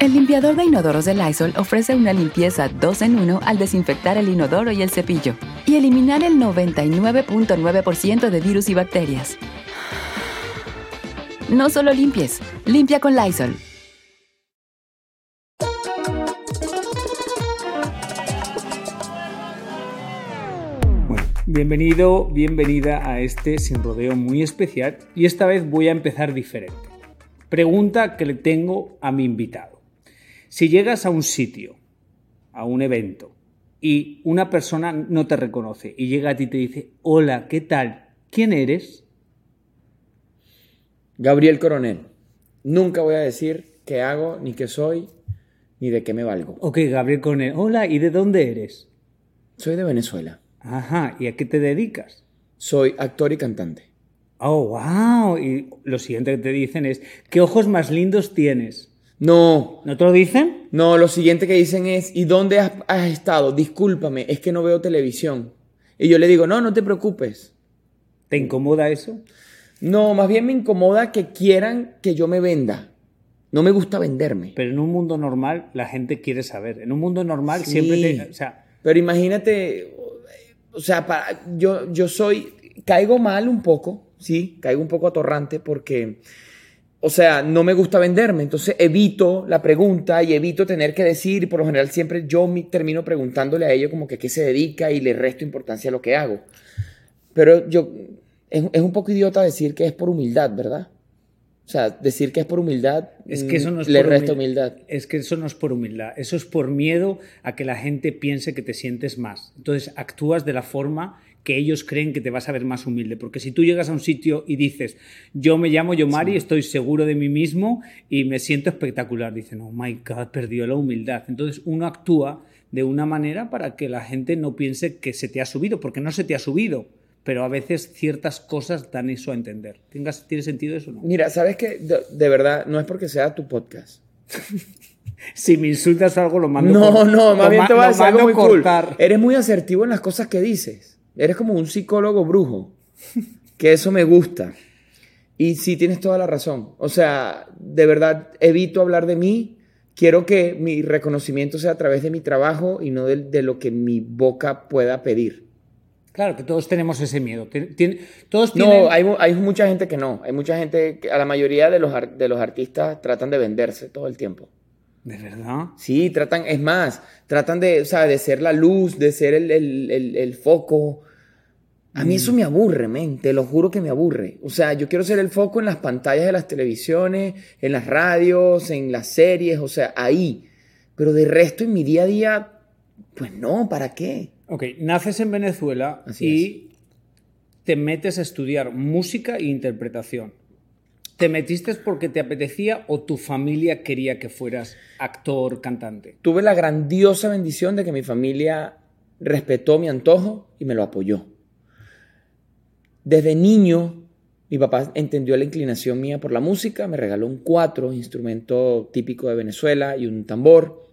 El limpiador de inodoros de Lysol ofrece una limpieza 2 en 1 al desinfectar el inodoro y el cepillo y eliminar el 99.9% de virus y bacterias. No solo limpies, limpia con Lysol. Bueno, bienvenido, bienvenida a este sin rodeo muy especial y esta vez voy a empezar diferente. Pregunta que le tengo a mi invitado. Si llegas a un sitio, a un evento, y una persona no te reconoce y llega a ti y te dice, hola, ¿qué tal? ¿Quién eres? Gabriel Coronel. Nunca voy a decir qué hago, ni qué soy, ni de qué me valgo. Ok, Gabriel Coronel, hola, ¿y de dónde eres? Soy de Venezuela. Ajá, ¿y a qué te dedicas? Soy actor y cantante. Oh, wow. Y lo siguiente que te dicen es, ¿qué ojos más lindos tienes? No, ¿No te lo dicen? no, lo siguiente que dicen es, ¿y dónde has, has estado? Discúlpame, es que no veo televisión. Y yo le digo, no, no te preocupes. ¿Te incomoda eso? No, más bien me incomoda que quieran que yo me venda. No me gusta venderme. Pero en un mundo normal la gente quiere saber. En un mundo normal Sí. siempre te... O sea, Pero imagínate, o sea, para, yo, yo soy, caigo mal un poco, sí, caigo un poco atorrante porque, o sea, no me gusta venderme, entonces evito la pregunta y evito tener que decir, y por lo general siempre yo me termino preguntándole a ellos como que qué se dedica y le resto importancia a lo que hago. Pero yo, es, es un poco idiota decir que es por humildad, ¿verdad? O sea, decir que es por humildad, es que eso no es le por resta humil- humildad. Es que eso no es por humildad. Eso es por miedo a que la gente piense que te sientes más. Entonces actúas de la forma que ellos creen que te vas a ver más humilde. Porque si tú llegas a un sitio y dices, yo me llamo Yomari, estoy seguro de mí mismo y me siento espectacular, dicen, oh my God, perdió la humildad. Entonces uno actúa de una manera para que la gente no piense que se te ha subido, porque no se te ha subido. Pero a veces ciertas cosas dan eso a entender. ¿Tengas- ¿Tiene sentido eso o no? Mira, ¿sabes qué? De, de verdad, no es porque sea tu podcast. Si me insultas algo, lo mando No, cor- no, más bien te voy a lo decir algo muy mando cool. cortar. Eres muy asertivo en las cosas que dices. Eres como un psicólogo brujo. Que eso me gusta. Y sí, tienes toda la razón. O sea, de verdad, evito hablar de mí. Quiero que mi reconocimiento sea a través de mi trabajo y no de, de lo que mi boca pueda pedir. Claro, que todos tenemos ese miedo. Tien- tien- todos tienen... No, hay, hay mucha gente que no. Hay mucha gente que a la mayoría de los, de los artistas tratan de venderse todo el tiempo. ¿De verdad? Sí, tratan, es más, tratan de, o sea, de ser la luz, de ser el, el- el- el foco. A mí eso me aburre, men, te lo juro que me aburre. O sea, yo quiero ser el foco en las pantallas de las televisiones, en las radios, en las series, o sea, ahí. Pero de resto, en mi día a día, pues no, ¿para qué? Ok, naces en Venezuela Así y te metes a estudiar música e interpretación. ¿Te metiste porque te apetecía o tu familia quería que fueras actor, cantante? Tuve la grandiosa bendición de que mi familia respetó mi antojo y me lo apoyó. Desde niño, mi papá entendió la inclinación mía por la música, me regaló un cuatro, instrumento típico de Venezuela, y un tambor.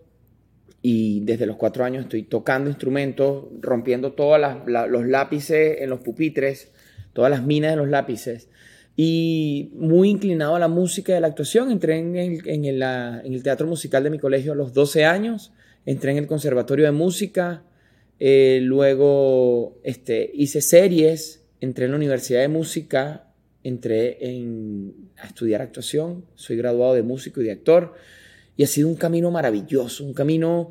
Y desde los cuatro años estoy tocando instrumentos, rompiendo todos los lápices en los pupitres, todas las minas de los lápices. Y muy inclinado a la música y a la actuación. Entré en el, teatro musical de mi colegio a los 12 años. Entré en el conservatorio de música. eh, luego este, hice series. Entré en la universidad de música. Entré en, a estudiar actuación. Soy graduado de músico y de actor. Y ha sido un camino maravilloso. Un camino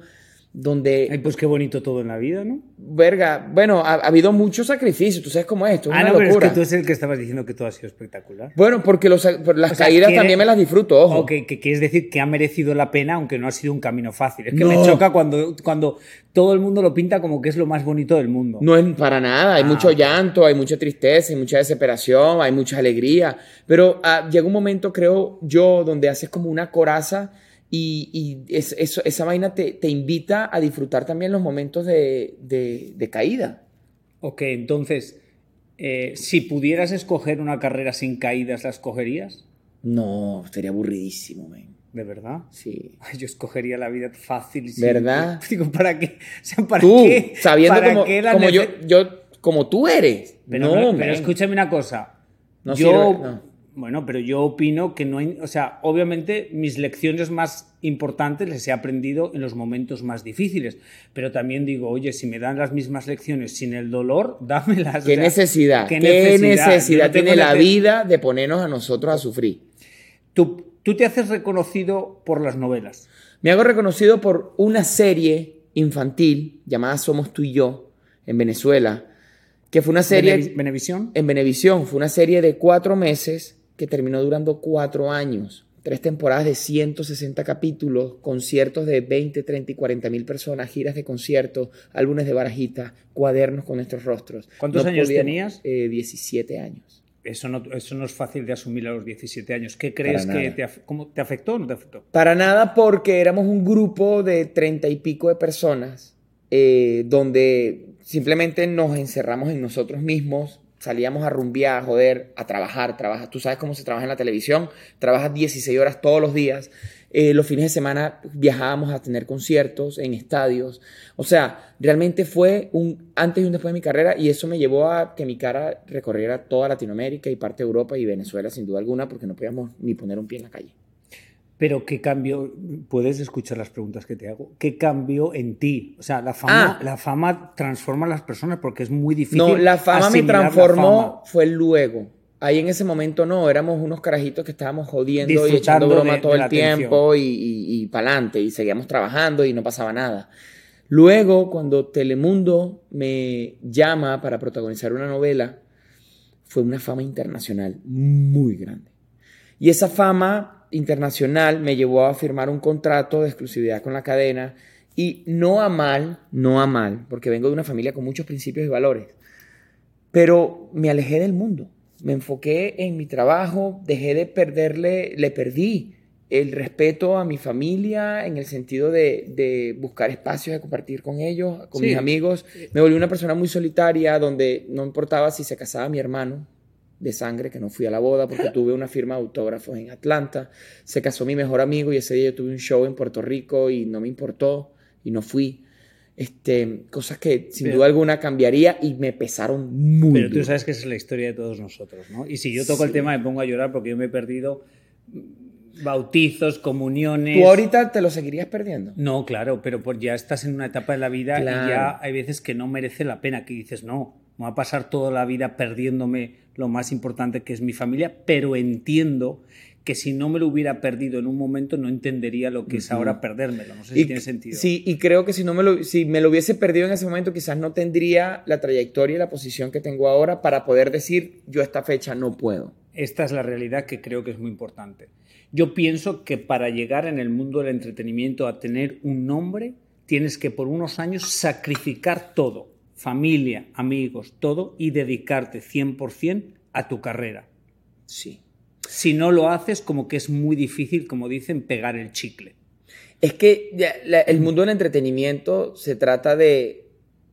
donde... Ay, pues qué bonito todo en la vida, ¿no? Verga, bueno, ha, ha habido mucho sacrificio, tú sabes cómo es esto, es ah, una no, pero es locura. que tú es el que estabas diciendo que todo ha sido espectacular. Bueno, porque los- las O sea, caídas quiere- también me las disfruto, ojo. O que, que quieres decir que ha merecido la pena, aunque no ha sido un camino fácil. Es que No. me choca cuando, cuando todo el mundo lo pinta como que es lo más bonito del mundo. No es para nada, hay Ah, mucho llanto, hay mucha tristeza, hay mucha desesperación, hay mucha alegría, pero ah, llega un momento, creo yo, donde haces como una coraza y, y es- eso- esa vaina te, te invita a disfrutar también los momentos de, de- de caída. Ok, entonces, eh, si pudieras escoger una carrera sin caídas, ¿la escogerías? No, sería aburridísimo, man. ¿De verdad? Sí. Ay, Yo escogería la vida fácil. ¿Verdad? simple. Digo, ¿para qué? O sea, ¿para Tú, qué? sabiendo ¿Para como, qué la como yo, yo, como tú eres. Pero, no, man. pero escúchame una cosa. No yo, sirve, no. Bueno, pero yo opino que no hay, o sea, obviamente mis lecciones más importantes les he aprendido en los momentos más difíciles, pero también digo, oye, si me dan las mismas lecciones sin el dolor, dámelas. o ¿Qué sea, necesidad? ¿Qué, necesidad? tiene la vida de ponernos a nosotros a sufrir? Tú, tú te haces reconocido por las novelas. Me hago reconocido por una serie infantil llamada Somos tú y yo en Venezuela, que fue una serie Benevi- Benevisión. en Venevisión, fue una serie de cuatro meses que terminó durando cuatro años, tres temporadas de 160 capítulos, conciertos de 20, 30 y 40 mil personas, giras de conciertos, álbumes de barajita, cuadernos con nuestros rostros. ¿Cuántos años podíamos- tenías? Eh, 17 años. Eso no, eso no es fácil de asumir a los 17 años. ¿Qué crees que te, cómo, te afectó o no te afectó? Para nada porque éramos un grupo de treinta y pico de personas eh, donde simplemente nos encerramos en nosotros mismos, salíamos a rumbear, a joder, a trabajar, trabajar. Tú sabes cómo se trabaja en la televisión, trabajas 16 horas todos los días. Eh, los fines de semana viajábamos a tener conciertos en estadios. O sea, realmente fue un antes y un después de mi carrera y eso me llevó a que mi cara recorriera toda Latinoamérica y parte de Europa y Venezuela sin duda alguna porque no podíamos ni poner un pie en la calle. Pero qué cambio, puedes escuchar las preguntas que te hago. ¿Qué cambio en ti? O sea, la fama, Ah. la fama transforma a las personas porque es muy difícil. No, la fama me transformó, fama. fue luego. Ahí en ese momento no, éramos unos carajitos que estábamos jodiendo y echando broma de- todo de el tiempo y, y, y para adelante y seguíamos trabajando y no pasaba nada. Luego, cuando Telemundo me llama para protagonizar una novela, fue una fama internacional muy grande. Y esa fama internacional me llevó a firmar un contrato de exclusividad con la cadena y no a mal, no a mal, porque vengo de una familia con muchos principios y valores, pero me alejé del mundo, me enfoqué en mi trabajo, dejé de perderle, le perdí el respeto a mi familia en el sentido de, de buscar espacios de compartir con ellos, con Sí. mis amigos. Me volví una persona muy solitaria donde no importaba si se casaba mi hermano de sangre, que no fui a la boda porque tuve una firma de autógrafos en Atlanta. Se casó mi mejor amigo y ese día yo tuve un show en Puerto Rico y no me importó y no fui. Este, cosas que sin Pero- duda alguna cambiaría y me pesaron muy Pero tú duro. sabes que esa es la historia de todos nosotros, ¿no? Y si yo toco el tema me pongo a llorar porque yo me he perdido bautizos, comuniones. ¿Tú ahorita te lo seguirías perdiendo? No, claro, pero pues ya estás en una etapa de la vida y Claro. ya hay veces que no merece la pena, que dices, no, me va a pasar toda la vida perdiéndome lo más importante que es mi familia, pero entiendo que si no me lo hubiera perdido en un momento no entendería lo que es ahora perdérmelo. No sé si Y- tiene sentido. Sí, y creo que si, no me lo, si me lo hubiese perdido en ese momento, quizás no tendría la trayectoria y la posición que tengo ahora para poder decir, yo a esta fecha no puedo. Esta es la realidad que creo que es muy importante. Yo pienso que para llegar en el mundo del entretenimiento a tener un nombre, tienes que por unos años sacrificar todo, familia, amigos, todo, y dedicarte 100% a tu carrera. Sí. Si no lo haces, como que es muy difícil, como dicen, pegar el chicle. Es que el mundo del entretenimiento se trata de,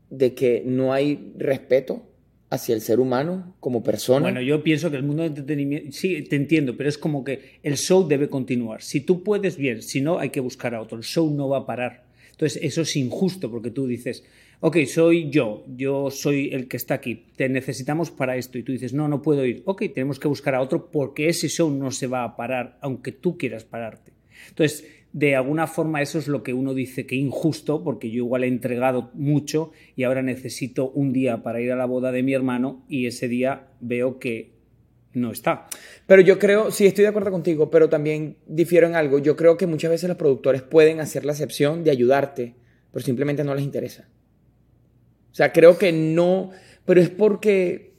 de que no hay respeto hacia el ser humano como persona. Bueno, yo pienso que el mundo del entretenimiento, sí, te entiendo, pero es como que el show debe continuar. Si tú puedes, bien, si no, hay que buscar a otro. El show no va a parar. Entonces, eso es injusto porque tú dices, ok, soy yo, yo soy el que está aquí, te necesitamos para esto. Y tú dices, no, no puedo ir. Ok, tenemos que buscar a otro porque ese show no se va a parar, aunque tú quieras pararte. Entonces, de alguna forma eso es lo que uno dice que injusto, porque yo igual he entregado mucho y ahora necesito un día para ir a la boda de mi hermano y ese día veo que no está. Pero yo creo, sí, estoy de acuerdo contigo, pero también difiero en algo. Yo creo que muchas veces los productores pueden hacer la excepción de ayudarte pero simplemente no les interesa. O sea, creo que no, pero es porque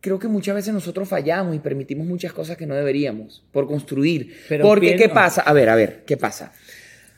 creo que muchas veces nosotros fallamos y permitimos muchas cosas que no deberíamos por construir. Pero porque, ¿qué pasa? A ver, a ver, ¿qué pasa?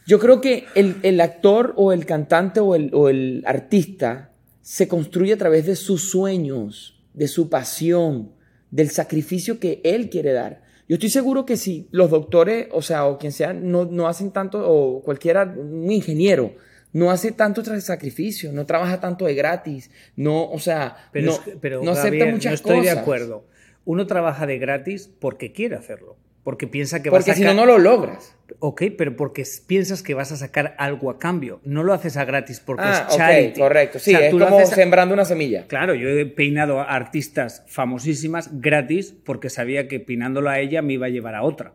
Yo creo que el, el actor o el cantante o el, o el artista se construye a través de sus sueños, de su pasión, del sacrificio que él quiere dar. Yo estoy seguro que si los doctores, o sea, o quien sea, no, no hacen tanto, o cualquiera, un ingeniero, no hace tanto sacrificio, no trabaja tanto de gratis, no, o sea, Pero, no, es que- pero no acepta Gabriel, muchas no estoy cosas. de acuerdo. Uno trabaja de gratis porque quiere hacerlo. Porque piensa que Porque vas a si no, sacar... no lo logras. Ok, pero porque piensas que vas a sacar algo a cambio. No lo haces a gratis porque Ah, es charity. correcto. Sí, O sea, es tú lo como haces a- sembrando una semilla. Claro, yo he peinado a artistas famosísimas gratis porque sabía que peinándolo a ella me iba a llevar a otra.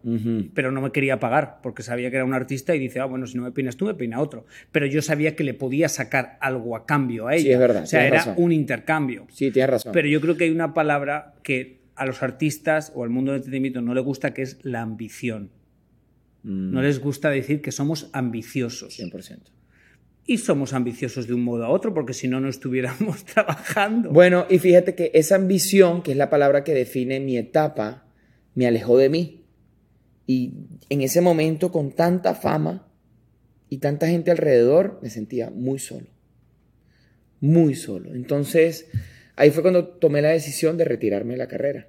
Pero no me quería pagar porque sabía que era un artista y dice, ah, bueno, si no me peinas tú, me peina otro. Pero yo sabía que le podía sacar algo a cambio a ella. Sí, es verdad, O sea, era razón. un intercambio. Sí, tienes razón. Pero yo creo que hay una palabra que a los artistas o al mundo del entretenimiento no le gusta, que es la ambición. Mm, No les gusta decir que somos ambiciosos. 100%. Y somos ambiciosos de un modo a otro, porque si no, no estuviéramos trabajando. Bueno, y fíjate que esa ambición, que es la palabra que define mi etapa, me alejó de mí. Y en ese momento, con tanta fama y tanta gente alrededor, me sentía muy solo. Muy solo. Entonces, ahí fue cuando tomé la decisión de retirarme de la carrera.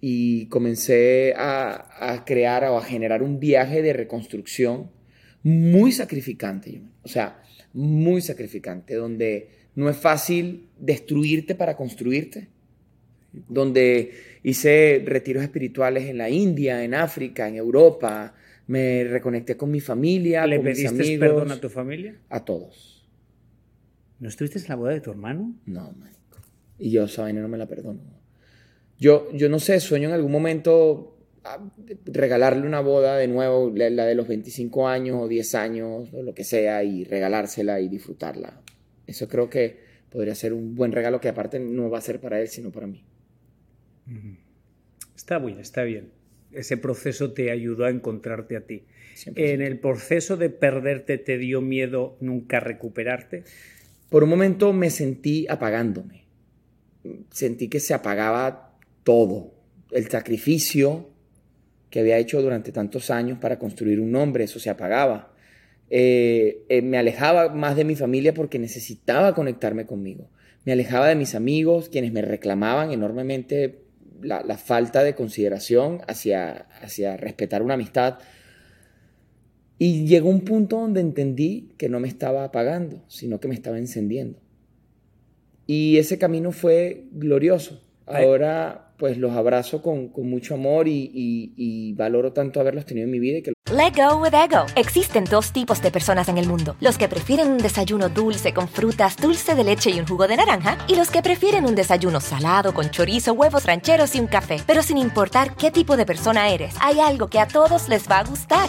Y comencé a, a crear o a generar un viaje de reconstrucción muy sacrificante. O sea, muy sacrificante, donde no es fácil destruirte para construirte. Donde hice retiros espirituales en la India, en África, en Europa. Me reconecté con mi familia, ¿Le con mis pediste amigos. perdón a tu familia? A todos. ¿No estuviste en la boda de tu hermano? No, marico. Y yo esa vaina no me la perdono. Yo, yo no sé, sueño en algún momento ah, regalarle una boda de nuevo, la, la de los 25 años o 10 años o lo que sea, y regalársela y disfrutarla. Eso creo que podría ser un buen regalo que aparte no va a ser para él, sino para mí. Está bien, está bien. Ese proceso te ayudó a encontrarte a ti. 100%. ¿En el proceso de perderte te dio miedo nunca recuperarte? Por un momento me sentí apagándome. Sentí que se apagaba todo. El sacrificio que había hecho durante tantos años para construir un nombre, eso se apagaba. Eh, eh, me alejaba más de mi familia porque necesitaba conectarme conmigo. Me alejaba de mis amigos, quienes me reclamaban enormemente la, la falta de consideración hacia, hacia respetar una amistad. Y llegó un punto donde entendí que no me estaba apagando, sino que me estaba encendiendo. Y ese camino fue glorioso. Ahora pues los abrazo con, con mucho amor y, y- y valoro tanto haberlos tenido en mi vida y que Let go with ego. Existen dos tipos de personas en el mundo: los que prefieren un desayuno dulce con frutas, dulce de leche y un jugo de naranja, y los que prefieren un desayuno salado con chorizo, huevos rancheros y un café. Pero sin importar qué tipo de persona eres, hay algo que a todos les va a gustar.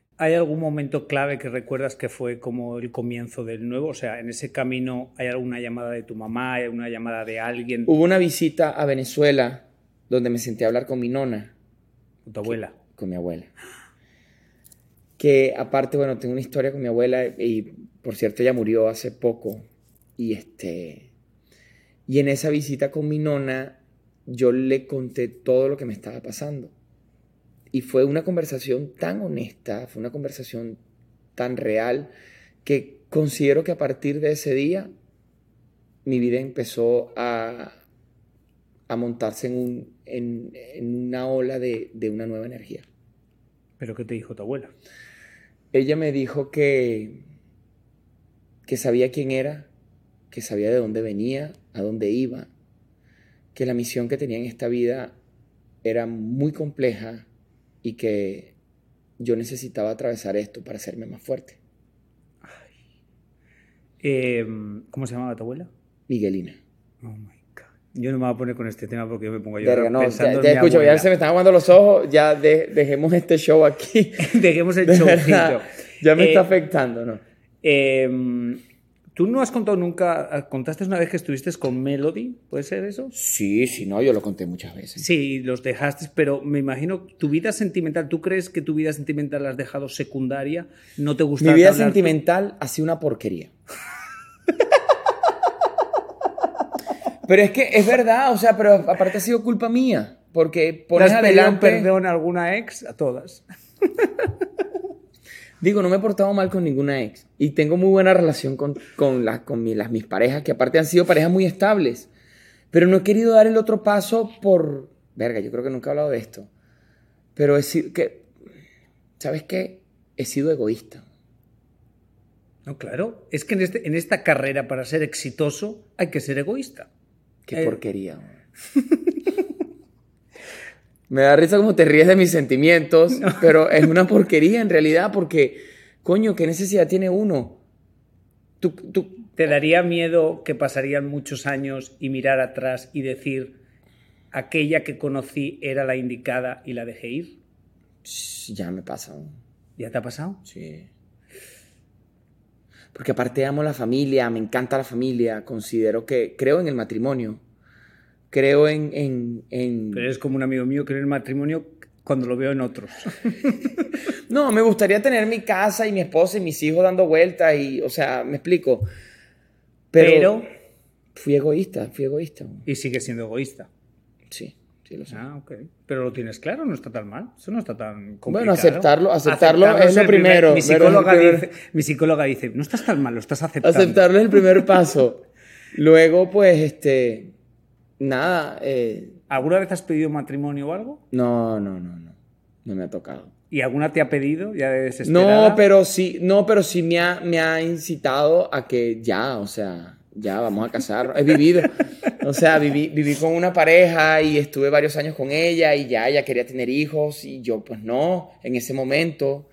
¿Hay algún momento clave que recuerdas que fue como el comienzo del nuevo? O sea, en ese camino, ¿hay alguna llamada de tu mamá? ¿Hay alguna llamada de alguien? Hubo una visita a Venezuela donde me senté a hablar con mi nona, ¿Tu abuela? con mi abuela. Que aparte, bueno, tengo una historia con mi abuela y por cierto ella murió hace poco. Y este y en esa visita con mi nona yo le conté todo lo que me estaba pasando. Y fue una conversación tan honesta, fue una conversación tan real que considero que a partir de ese día mi vida empezó a, a montarse en, un, en, en una ola de, de una nueva energía. ¿Pero qué te dijo tu abuela? ella me dijo que, que sabía quién era, que sabía de dónde venía, a dónde iba, que la misión que tenía en esta vida era muy compleja y que yo necesitaba atravesar esto para hacerme más fuerte. Eh, ¿Cómo se llamaba tu abuela? Miguelina. Oh my God. Yo no me voy a poner con este tema porque yo me pongo a llorar no, pensando ya, en ya mi escucho, ya abuela. se me están aguando los ojos, ya de- dejemos este show aquí. Dejemos el De showcito. verdad, ya me Eh, está afectando, ¿no? eh, Tú no has contado nunca, contaste una vez que estuviste con Melody, ¿puede ser eso? Sí, sí, no, yo lo conté muchas veces. Sí, los dejaste, pero me imagino tu vida sentimental, ¿tú crees que tu vida sentimental la has dejado secundaria? ¿No te gusta Mi vida hablar- sentimental ha sido una porquería. pero es que es verdad, o sea, pero aparte ha sido culpa mía, porque ¿Le pones adelante... perdón a alguna ex? A todas. Digo, no me he portado mal con ninguna ex. Y tengo muy buena relación con, con, las- con mi- las, mis parejas, que aparte han sido parejas muy estables. Pero no he querido dar el otro paso por... Verga, yo creo que nunca he hablado de esto. Pero he sido... Que, ¿Sabes qué? He sido egoísta. No, claro. Es que en, este, en esta carrera, para ser exitoso, hay que ser egoísta. Qué Eh. porquería. Me da risa como te ríes de mis sentimientos, pero es una porquería en realidad porque, coño, ¿qué necesidad tiene uno? Tú, tú, ¿Te daría miedo que pasarían muchos años y mirar atrás y decir, aquella que conocí era la indicada y la dejé ir? ya me pasa. ¿Ya te ha pasado? Sí. Porque aparte amo la familia, me encanta la familia, considero que creo en el matrimonio, creo en... en, en- Pero eres como un amigo mío que en el matrimonio cuando lo veo en otros. No, me gustaría tener mi casa y mi esposa y mis hijos dando vueltas y, o sea, me explico. Pero, Pero, fui egoísta, fui egoísta. y sigues siendo egoísta. Sí, sí lo sé. Ah, ok. Pero lo tienes claro, no está tan mal. Eso no está tan complicado. Bueno, aceptarlo- aceptarlo es lo primer- primero, Mi psicóloga, es primer- dice, mi psicóloga dice, no estás tan mal, lo estás aceptando. Aceptarlo es el primer paso. Luego, pues, este, nada, eh, ¿Alguna vez has pedido matrimonio o algo? no, no, no, no, no me ha tocado. ¿Y alguna te ha pedido ya de desesperada? No, pero sí, no, pero sí me ha, me ha incitado a que ya, o sea, ya vamos a casar. He vivido, o sea, viví, viví con una pareja y estuve varios años con ella y ya ella quería tener hijos y yo, pues no, en ese momento.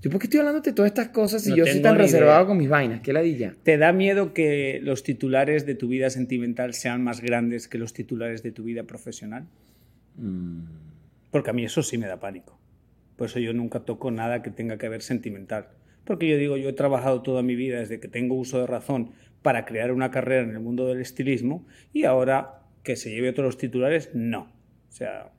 ¿Yo por qué estoy hablándote de todas estas cosas si No yo soy tan reservado idea. con mis vainas? ¿Qué ladilla? ¿Te da miedo que los titulares de tu vida sentimental sean más grandes que los titulares de tu vida profesional? Mm, Porque a mí eso sí me da pánico. Por eso yo nunca toco nada que tenga que ver sentimental. Porque yo digo, yo he trabajado toda mi vida desde que tengo uso de razón para crear una carrera en el mundo del estilismo y ahora que se lleve otros titulares, no. O sea,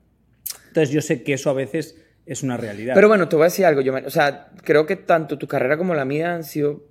entonces yo sé que eso a veces es una realidad. Pero bueno, te voy a decir algo. Yo, o sea, creo que tanto tu carrera como la mía han sido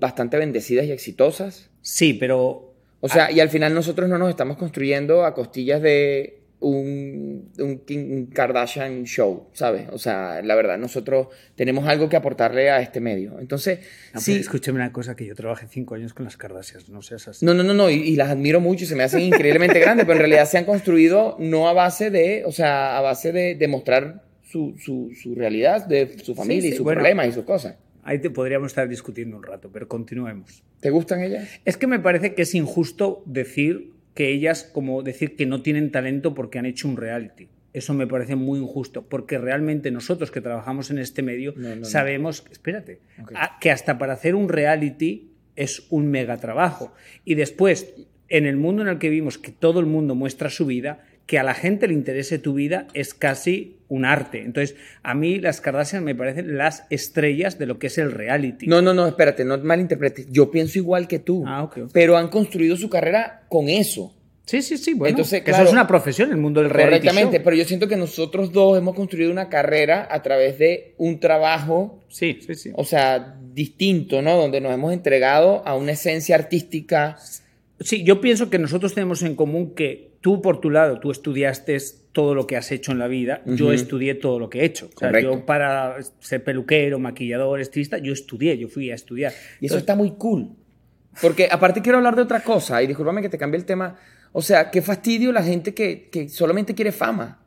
bastante bendecidas y exitosas. sí, pero O sea, y al final nosotros no nos estamos construyendo a costillas de un, un un Kardashian show, ¿sabes? O sea, la verdad, nosotros tenemos algo que aportarle a este medio. Entonces, no, sí. pero escúchame una cosa, que yo trabajé cinco años con las Kardashians, no seas así. No, no, no, no, y, y las admiro mucho y se me hacen increíblemente grandes, pero en realidad se han construido no a base de, o sea, a base de demostrar su, su, su realidad, de su familia Sí, y sus bueno. problemas y sus cosas. Ahí te podríamos estar discutiendo un rato, pero continuemos. ¿Te gustan ellas? Es que me parece que es injusto decir que ellas, como decir que no tienen talento porque han hecho un reality. Eso me parece muy injusto, porque realmente nosotros que trabajamos en este medio No, no, no. sabemos, espérate, a- que hasta para hacer un reality es un mega trabajo. Y después, en el mundo en el que vivimos, que todo el mundo muestra su vida, que a la gente le interese tu vida es casi un arte. Entonces, a mí las Kardashian me parecen las estrellas de lo que es el reality. No, no, no, espérate, no malinterpretes. Yo pienso igual que tú, Ah, ok, ok. pero han construido su carrera con eso. Sí, sí, sí. Bueno, Entonces, que claro, eso es una profesión, el mundo del reality Correctamente, show. pero yo siento que nosotros dos hemos construido una carrera a través de un trabajo, Sí, sí, sí. o sea, distinto, ¿no? Donde nos hemos entregado a una esencia artística. Sí, yo pienso que nosotros tenemos en común que tú, por tu lado, tú estudiaste todo lo que has hecho en la vida, yo estudié todo lo que he hecho. O sea, yo para ser peluquero, maquillador, estilista, yo estudié, yo fui a estudiar. Y eso Entonces, está muy cool. Porque aparte quiero hablar de otra cosa, y discúlpame que te cambie el tema. O sea, qué fastidio la gente que, que solamente quiere fama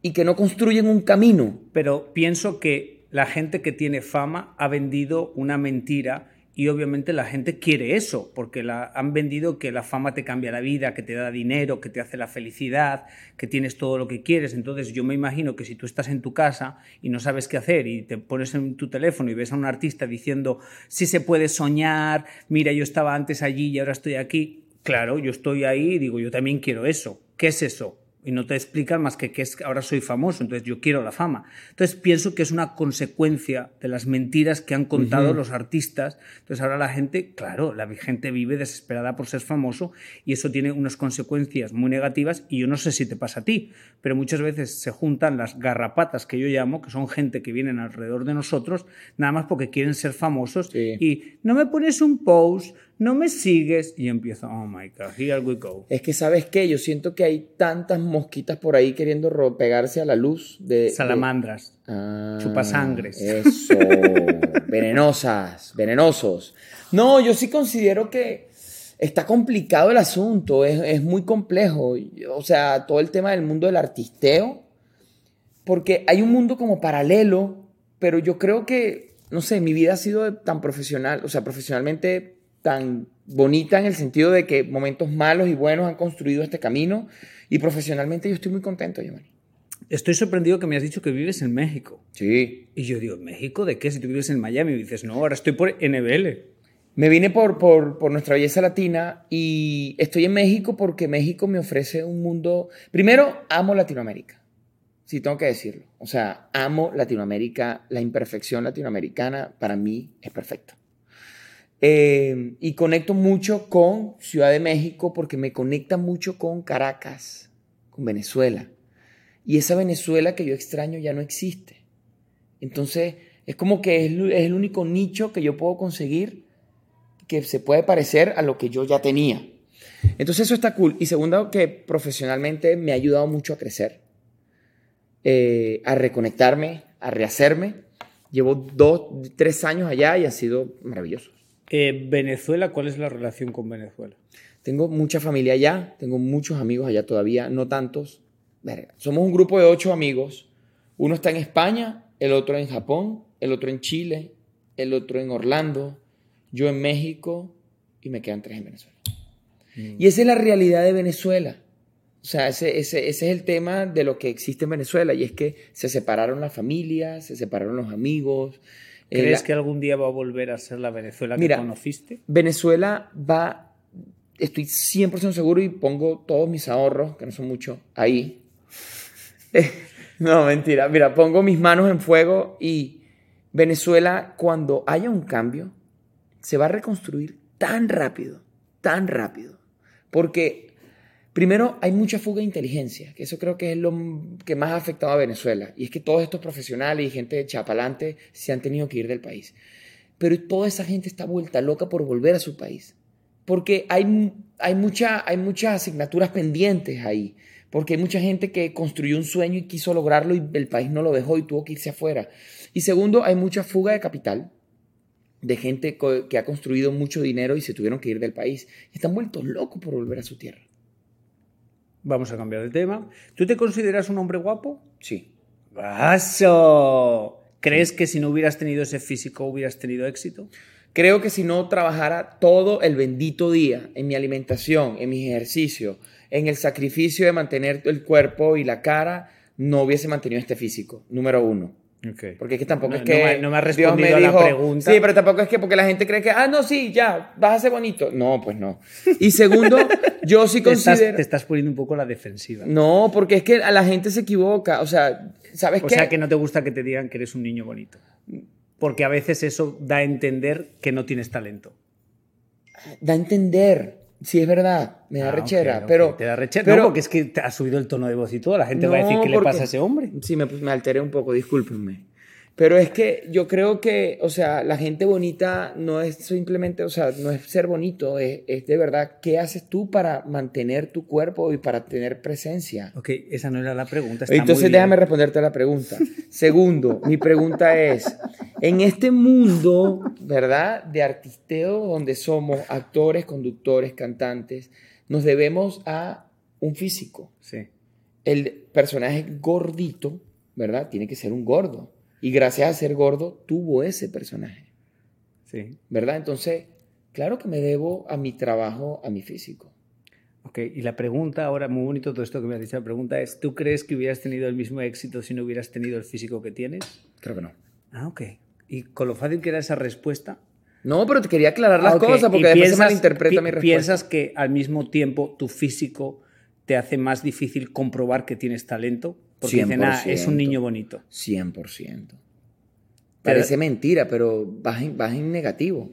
y que no construyen un camino. Pero pienso que la gente que tiene fama ha vendido una mentira y obviamente la gente quiere eso, porque la, han vendido que la fama te cambia la vida, que te da dinero, que te hace la felicidad, que tienes todo lo que quieres. Entonces yo me imagino que si tú estás en tu casa y no sabes qué hacer y te pones en tu teléfono y ves a un artista diciendo, sí se puede soñar, mira, yo estaba antes allí y ahora estoy aquí, claro, yo estoy ahí y digo, yo también quiero eso. ¿Qué es eso? Y no te explican más que que es ahora soy famoso, entonces yo quiero la fama. Entonces pienso que es una consecuencia de las mentiras que han contado los artistas. Entonces ahora la gente, claro, la gente vive desesperada por ser famoso y eso tiene unas consecuencias muy negativas y yo no sé si te pasa a ti, pero muchas veces se juntan las garrapatas que yo llamo, que son gente que vienen alrededor de nosotros, nada más porque quieren ser famosos y no me pones un post, no me sigues y empiezo, oh my God, here we go. Es que sabes qué, yo siento que hay tantas mosquitas por ahí queriendo pegarse a la luz de... Salamandras, ah, chupasangres. Eso, venenosas, venenosos. No, yo sí considero que está complicado el asunto, es, es muy complejo. O sea, todo el tema del mundo del artisteo, porque hay un mundo como paralelo, pero yo creo que, no sé, mi vida ha sido tan profesional, o sea, profesionalmente tan bonita en el sentido de que momentos malos y buenos han construido este camino y profesionalmente yo estoy muy contento, Giovanni. Estoy sorprendido que me has dicho que vives en México. Sí. Y yo digo, ¿México de qué? Si tú vives en Miami, y dices, no, ahora estoy por NBL. Me vine por, por, por, nuestra belleza latina y estoy en México porque México me ofrece un mundo... Primero, amo Latinoamérica. Sí, tengo que decirlo. O sea, amo Latinoamérica. La imperfección latinoamericana para mí es perfecta. Eh, y conecto mucho con Ciudad de México porque me conecta mucho con Caracas, con Venezuela. Y esa Venezuela que yo extraño ya no existe. Entonces, es como que es, el único nicho que yo puedo conseguir que se puede parecer a lo que yo ya tenía. Entonces, eso está cool. Y segundo, que profesionalmente me ha ayudado mucho a crecer, eh, a reconectarme, a rehacerme. Llevo dos, tres años allá y ha sido maravilloso. Eh, Venezuela, ¿cuál es la relación con Venezuela? Tengo mucha familia allá, tengo muchos amigos allá todavía, no tantos. somos un grupo de ocho amigos. Uno está en España, el otro en Japón, el otro en Chile, el otro en Orlando, yo en México y me quedan tres en Venezuela. Mm. Y esa es la realidad de Venezuela. O sea, ese, ese, ese, es el tema de lo que existe en Venezuela y es que se separaron las familias, se separaron los amigos, eh, ¿Crees que algún día va a volver a ser la Venezuela que conociste? Venezuela va, estoy 100% seguro y pongo todos mis ahorros, que no son muchos, ahí. no, mentira. Mira, pongo mis manos en fuego y Venezuela, cuando haya un cambio, se va a reconstruir tan rápido, tan rápido. Porque Primero, hay mucha fuga de inteligencia, que eso creo que es lo que más ha afectado a Venezuela. Y es que todos estos profesionales y gente de chapalante se han tenido que ir del país. Pero toda esa gente está vuelta loca por volver a su país. Porque hay, hay, mucha, hay muchas asignaturas pendientes ahí. Porque hay mucha gente que construyó un sueño y quiso lograrlo y el país no lo dejó y tuvo que irse afuera. Y segundo, hay mucha fuga de capital de gente que ha construido mucho dinero y se tuvieron que ir del país. Y están vueltos locos por volver a su tierra. Vamos a cambiar de tema. ¿Tú te consideras un hombre guapo? Sí. ¡Vaso! ¿Crees que si no hubieras tenido ese físico hubieras tenido éxito? Creo que si no trabajara todo el bendito día en mi alimentación, en mis ejercicios, en el sacrificio de mantener el cuerpo y la cara, no hubiese mantenido este físico, número uno. Porque es que tampoco es que. No me, ha respondido a la pregunta. Sí, pero tampoco es que porque la gente cree que, ah, no, sí, ya, vas a ser bonito. No, pues no. Y segundo, yo sí considero. Te estás, poniendo un poco la defensiva. No, porque es que a la gente se equivoca. O sea, ¿sabes qué? O sea, que no te gusta que te digan que eres un niño bonito. Porque a veces eso da a entender que no tienes talento. Da a entender. Sí, es verdad, me da ah, rechera, pero... Te da rechera, pero, porque es que te ha subido el tono de voz y todo, la gente va a decir, ¿qué le pasa a ese hombre? Sí, me, me alteré un poco, discúlpenme. Pero es que yo creo que, o sea, la gente bonita no es simplemente, o sea, no es ser bonito, es, es, de verdad, ¿qué haces tú para mantener tu cuerpo y para tener presencia? Ok, esa no era la pregunta. Entonces déjame responderte la pregunta. Segundo, mi pregunta es, en este mundo, ¿verdad? De artisteo donde somos actores, conductores, cantantes, nos debemos a un físico. Sí. El personaje gordito, ¿verdad? Tiene que ser un gordo Y gracias a ser gordo, tuvo ese personaje. Sí. ¿Verdad? Entonces, claro que me debo a mi trabajo, a mi físico. Ok, y la pregunta ahora, muy bonito todo esto que me has dicho, la pregunta es, ¿tú crees que hubieras tenido el mismo éxito si no hubieras tenido el físico que tienes? Creo que no. Ah, ok. ¿Y con lo fácil que era esa respuesta? No, pero te quería aclarar las Ah, ok. cosas ¿Y porque después se malinterpreta mi respuesta. ¿Piensas que al mismo tiempo tu físico te hace más difícil comprobar que tienes talento? Porque dicen, ah, es un 100%. niño bonito. 100%. Parece mentira, pero vas en, vas en negativo.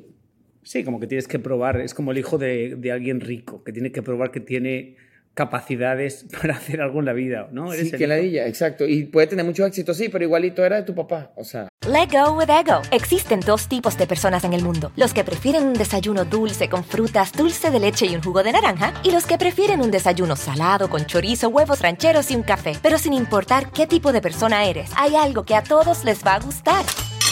Sí, como que tienes que probar, es como el hijo de, de alguien rico, que tiene que probar que tiene capacidades para hacer algo en la vida, ¿no? Eres Sí, el que hijo. ladilla, exacto. Y puede tener mucho éxito, sí, pero igualito era de tu papá. O sea, Let go with ego. Existen dos tipos de personas en el mundo: los que prefieren un desayuno dulce con frutas, dulce de leche y un jugo de naranja, y los que prefieren un desayuno salado con chorizo, huevos rancheros y un café. Pero sin importar qué tipo de persona eres, hay algo que a todos les va a gustar.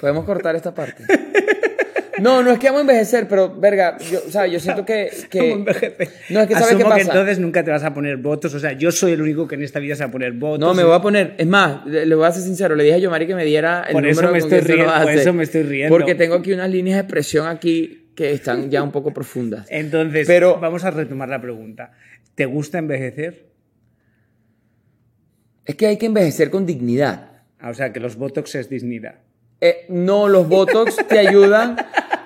Podemos cortar esta parte. No, no es que amo envejecer, pero verga, yo, o sea, yo siento que. que. No, es que ¿sabes Asumo qué pasa? que entonces nunca te vas a poner votos. O sea, yo soy el único que en esta vida se va a poner votos. No, me voy a poner. Es más, le, voy a ser sincero. Le dije a Yomari que me diera el Por eso número me con estoy riendo, por eso me estoy riendo. Porque tengo aquí unas líneas de expresión aquí que están ya un poco profundas. Entonces, Pero- vamos a retomar la pregunta. ¿Te gusta envejecer? Es que hay que envejecer con dignidad. Ah, o sea, que los botox es dignidad. Eh, no, los botox te ayudan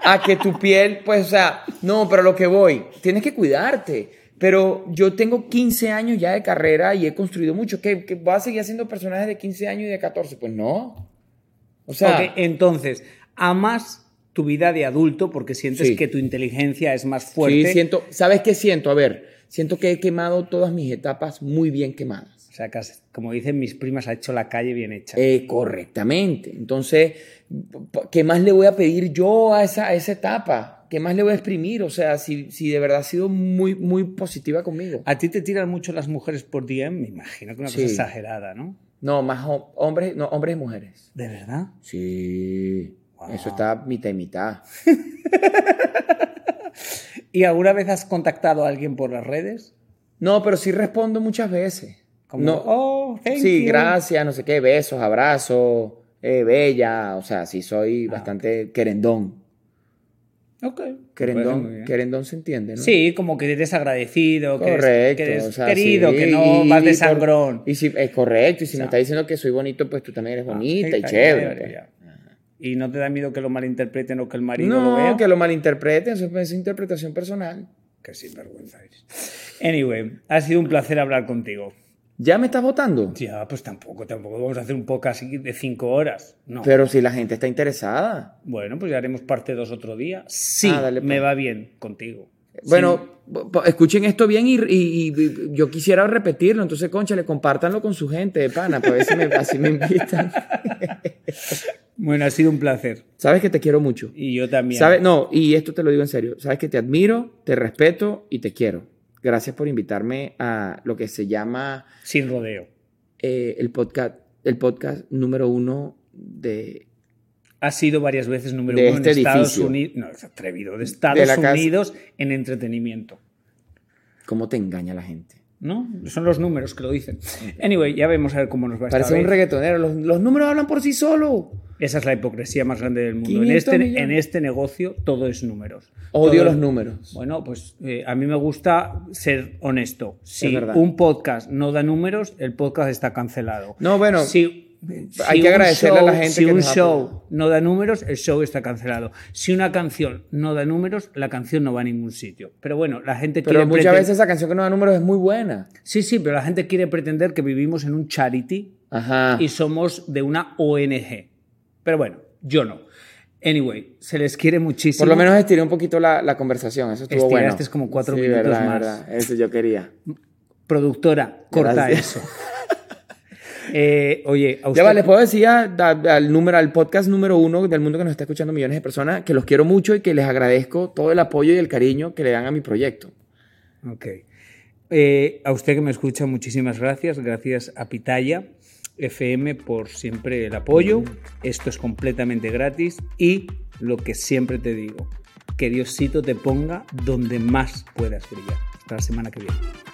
a que tu piel, pues, o sea, no, pero a lo que voy, tienes que cuidarte. Pero yo tengo 15 años ya de carrera y he construido mucho. ¿Qué, qué voy a seguir haciendo personajes de 15 años y de 14? Pues no. O sea, entonces, amas tu vida de adulto porque sientes Sí. que tu inteligencia es más fuerte. sí, siento, ¿sabes qué siento? A ver, siento que he quemado todas mis etapas muy bien quemadas. O sea, has- como dicen mis primas, ha hecho la calle bien hecha. Eh, correctamente. Entonces, ¿qué más le voy a pedir yo a esa, a esa etapa? ¿Qué más le voy a exprimir? O sea, si, si de verdad ha sido muy, muy positiva conmigo. ¿A ti te tiran mucho las mujeres por DM? Me imagino que una Sí. cosa exagerada, ¿no? No, más hom- hombres, no, hombres y mujeres. ¿De verdad? Sí. Eso está mitad y mitad. ¿Y alguna vez has contactado a alguien por las redes? No, pero sí respondo muchas veces. Como, no, oh, thank sí, you. gracias, no sé qué, besos, abrazos, eh, bella, o sea, sí Ah. soy bastante querendón. Ok. Querendón, querendón se entiende, ¿no? Sí, como que eres agradecido, que eres- Correcto. que eres, o sea, querido, sí, que no y- vas de sangrón. Y si, es correcto, y si O sea, me está diciendo que soy bonito, pues tú también eres Ah, bonita y chévere. pues. ¿Y no te da miedo que lo malinterpreten o que el marido lo No, que lo malinterpreten, eso es interpretación personal. Que sinvergüenza eres. Anyway, ha sido un placer hablar contigo. ¿Ya me estás votando? Ya, pues tampoco, tampoco vamos a hacer un podcast de cinco horas. No. Pero si la gente está interesada. Bueno, pues ya haremos parte dos otro día. Sí, Ah, dale, me pues. va bien contigo. Bueno, escuchen esto bien y, y- y yo quisiera repetirlo, entonces, concha, le compártanlo con su gente de pana, ver si me, así me invitan. Bueno, ha sido un placer. Sabes que te quiero mucho. Y yo también. ¿Sabes? No, y esto te lo digo en serio. Sabes que te admiro, te respeto y te quiero. Gracias por invitarme a lo que se llama Sin rodeo. eh, el podcast, el podcast número uno de Ha sido varias veces número uno este en Estados. Unidos. No, es atrevido. De Estados De la casa. Unidos en entretenimiento. cómo te engaña la gente. ¿No? Son los números que lo dicen. Anyway, ya vemos a ver cómo nos va esta Parece un reggaetonero. Los, los números hablan por sí solos. Esa es la hipocresía más grande del mundo. En 500 este, millones. en este negocio todo es números. Odio Todo- los números. Bueno, pues eh, a mí me gusta ser honesto. Si un podcast no da números, el podcast está cancelado. No, bueno. Si, hay que agradecerle a la gente Si que un nos show no da números, el show está cancelado. Si una canción no da números, la canción no va a ningún sitio. Pero bueno, la gente Pero quiere muchas pretender- veces esa canción que no da números es muy buena. Sí, sí, pero la gente quiere pretender que vivimos en un charity Ajá. y somos de una ONG. Pero bueno, yo no. Anyway, se les quiere muchísimo. Por lo menos estiré un poquito la, la conversación, eso estuvo bueno. Estiraste como cuatro sí, minutos verdad, más. verdad. Eso yo quería. Productora, corta Gracias. eso. Eh, oye, a usted... Ya va, les puedo decir a- a- al, número, al podcast número uno del mundo que nos está escuchando millones de personas que los quiero mucho y que les agradezco todo el apoyo y el cariño que le dan a mi proyecto. Ok. Eh, a usted que me escucha, muchísimas gracias. Gracias a Pitaya FM por siempre el apoyo. Esto es completamente gratis y lo que siempre te digo, que Diosito te ponga donde más puedas brillar. Hasta la semana que viene.